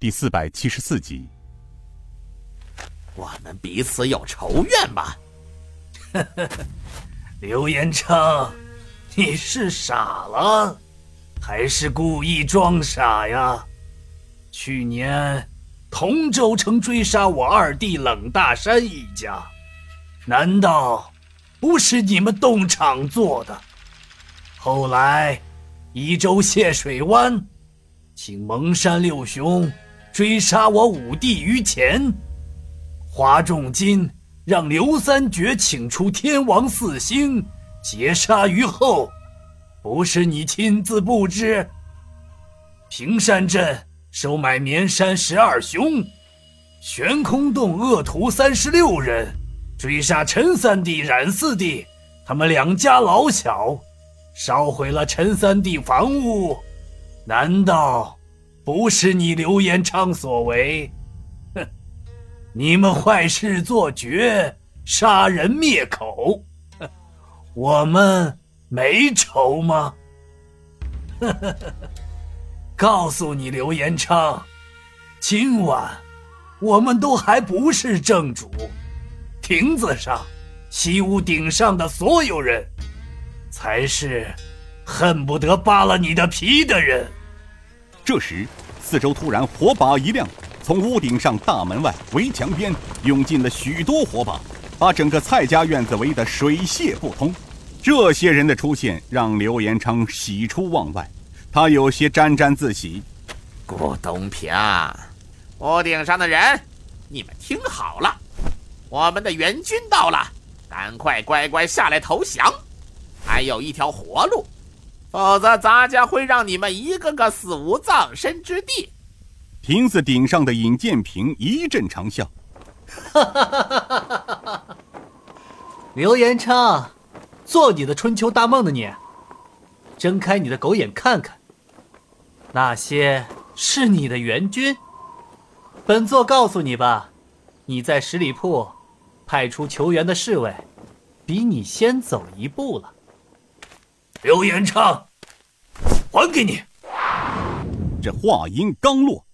第四百七十四集。我们彼此有仇怨吗？呵呵呵，刘延昌，你是傻了，还是故意装傻呀？去年同州城追杀我二弟冷大山一家，难道不是你们动场做的？后来，宜州谢水湾，请蒙山六雄追杀我五弟于前，花重金让刘三绝请出天王四星，截杀于后，不是你亲自布置？平山镇收买绵山十二雄，悬空洞恶徒三十六人，追杀陈三弟、冉四弟，他们两家老小。烧毁了陈三弟房屋，难道不是你刘延昌所为？哼！你们坏事做绝，杀人灭口，我们没仇吗？呵呵呵告诉你刘延昌，今晚我们都还不是正主，亭子上、西屋顶上的所有人。才是恨不得扒了你的皮的人。这时，四周突然火把一亮，从屋顶上、大门外、围墙边涌进了许多火把，把整个蔡家院子围得水泄不通。这些人的出现让刘延昌喜出望外，他有些沾沾自喜。顾东平，屋顶上的人，你们听好了，我们的援军到了，赶快乖乖下来投降。还有一条活路，否则咱家会让你们一个个死无葬身之地。亭子顶上的尹建平一阵长笑：“哈哈哈哈哈哈！刘延昌，做你的春秋大梦的你，睁开你的狗眼看看，那些是你的援军。本座告诉你吧，你在十里铺派出求援的侍卫，比你先走一步了。”刘延昌，还给你！这话音刚落，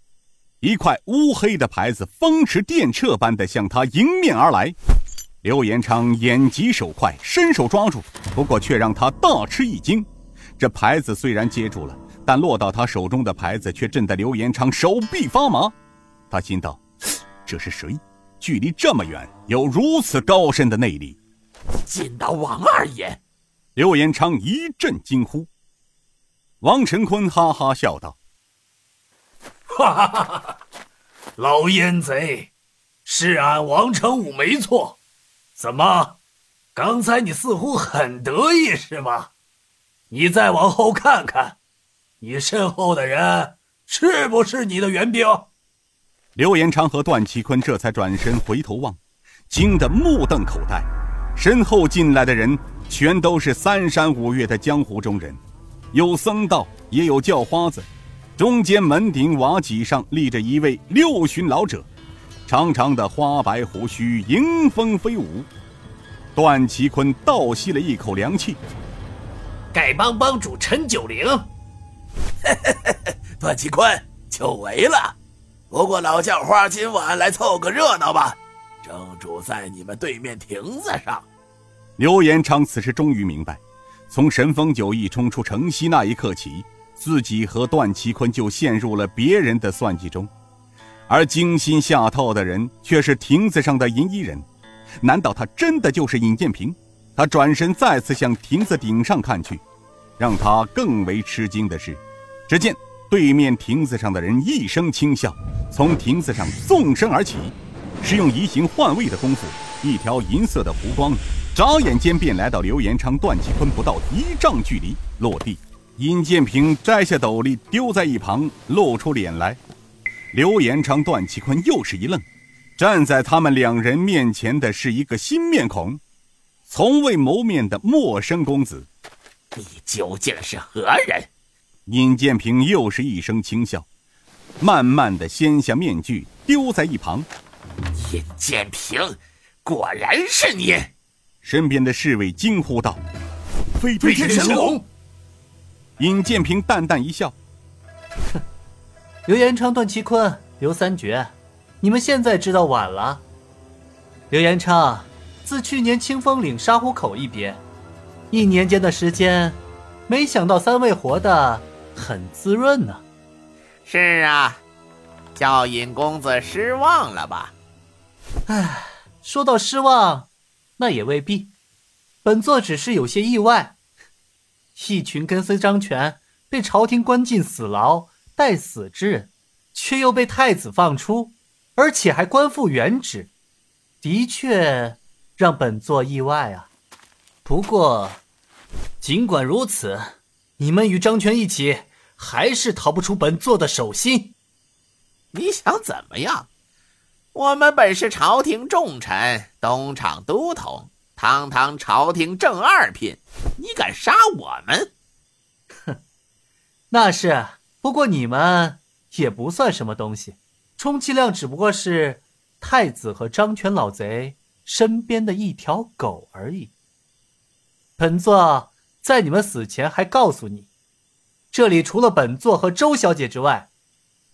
一块乌黑的牌子风驰电掣般的向他迎面而来。刘延昌眼疾手快，伸手抓住，不过却让他大吃一惊。这牌子虽然接住了，但落到他手中的牌子却震得刘延昌手臂发麻。他心道：这是谁？距离这么远，有如此高深的内力？见到王二爷！刘延昌一阵惊呼，王成坤哈哈笑道：“哈哈哈哈老烟贼，是俺王成武没错。怎么，刚才你似乎很得意是吗？你再往后看看，你身后的人是不是你的援兵？”刘延昌和段其坤这才转身回头望，惊得目瞪口呆，身后进来的人。全都是三山五岳的江湖中人，有僧道，也有叫花子。中间门顶瓦脊上立着一位六旬老者，长长的花白胡须迎风飞舞。段其坤倒吸了一口凉气。丐帮帮主陈九龄，段其坤久违了。不过老叫花今晚来凑个热闹吧，正主在你们对面亭子上。刘延昌此时终于明白，从神风九翼冲出城西那一刻起，自己和段其坤就陷入了别人的算计中，而精心下套的人却是亭子上的银衣人。难道他真的就是尹建平？他转身再次向亭子顶上看去，让他更为吃惊的是，只见对面亭子上的人一声轻笑，从亭子上纵身而起，是用移形换位的功夫，一条银色的弧光。眨眼间便来到刘延昌、段启坤不到一丈距离，落地。尹建平摘下斗笠丢在一旁，露出脸来。刘延昌、段启坤又是一愣，站在他们两人面前的是一个新面孔，从未谋面的陌生公子。你究竟是何人？尹建平又是一声轻笑，慢慢的掀下面具，丢在一旁。尹建平，果然是你！身边的侍卫惊呼道：“飞天神龙！”尹建平淡淡一笑：“哼，刘延昌、段其坤刘三绝，你们现在知道晚了。刘延昌，自去年清风岭沙湖口一别，一年间的时间，没想到三位活得很滋润呢。是啊，叫尹公子失望了吧？唉，说到失望，那也未必。本座只是有些意外，一群跟随张权、被朝廷关进死牢、待死之人，却又被太子放出，而且还官复原职，的确让本座意外啊。不过，尽管如此，你们与张权一起，还是逃不出本座的手心。你想怎么样？我们本是朝廷重臣，东厂都统。堂堂朝廷正二品，你敢杀我们？哼，那是。不过你们也不算什么东西，充其量只不过是太子和张权老贼身边的一条狗而已。本座在你们死前还告诉你，这里除了本座和周小姐之外，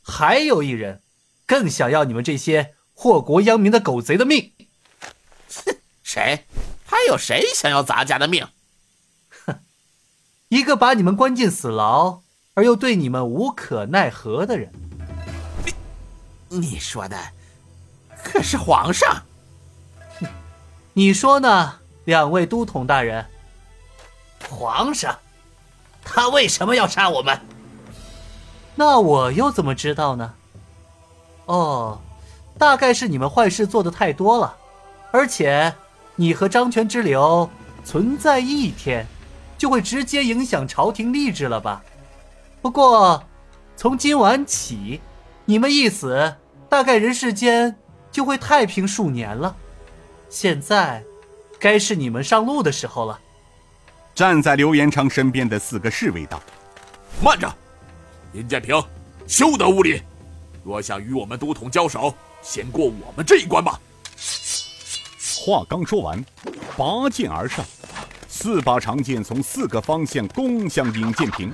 还有一人更想要你们这些祸国殃民的狗贼的命。哼，谁？还有谁想要咱家的命？哼，一个把你们关进死牢而又对你们无可奈何的人。你你说的可是皇上？哼，你说呢，两位都统大人？皇上，他为什么要杀我们？那我又怎么知道呢？哦，大概是你们坏事做的太多了，而且。你和张权之流存在一天，就会直接影响朝廷吏治了吧？不过，从今晚起，你们一死，大概人世间就会太平数年了。现在，该是你们上路的时候了。站在刘延昌身边的四个侍卫道：“慢着，尹建平，休得无礼！若想与我们都统交手，先过我们这一关吧。”话刚说完，拔剑而上，四把长剑从四个方向攻向尹建平。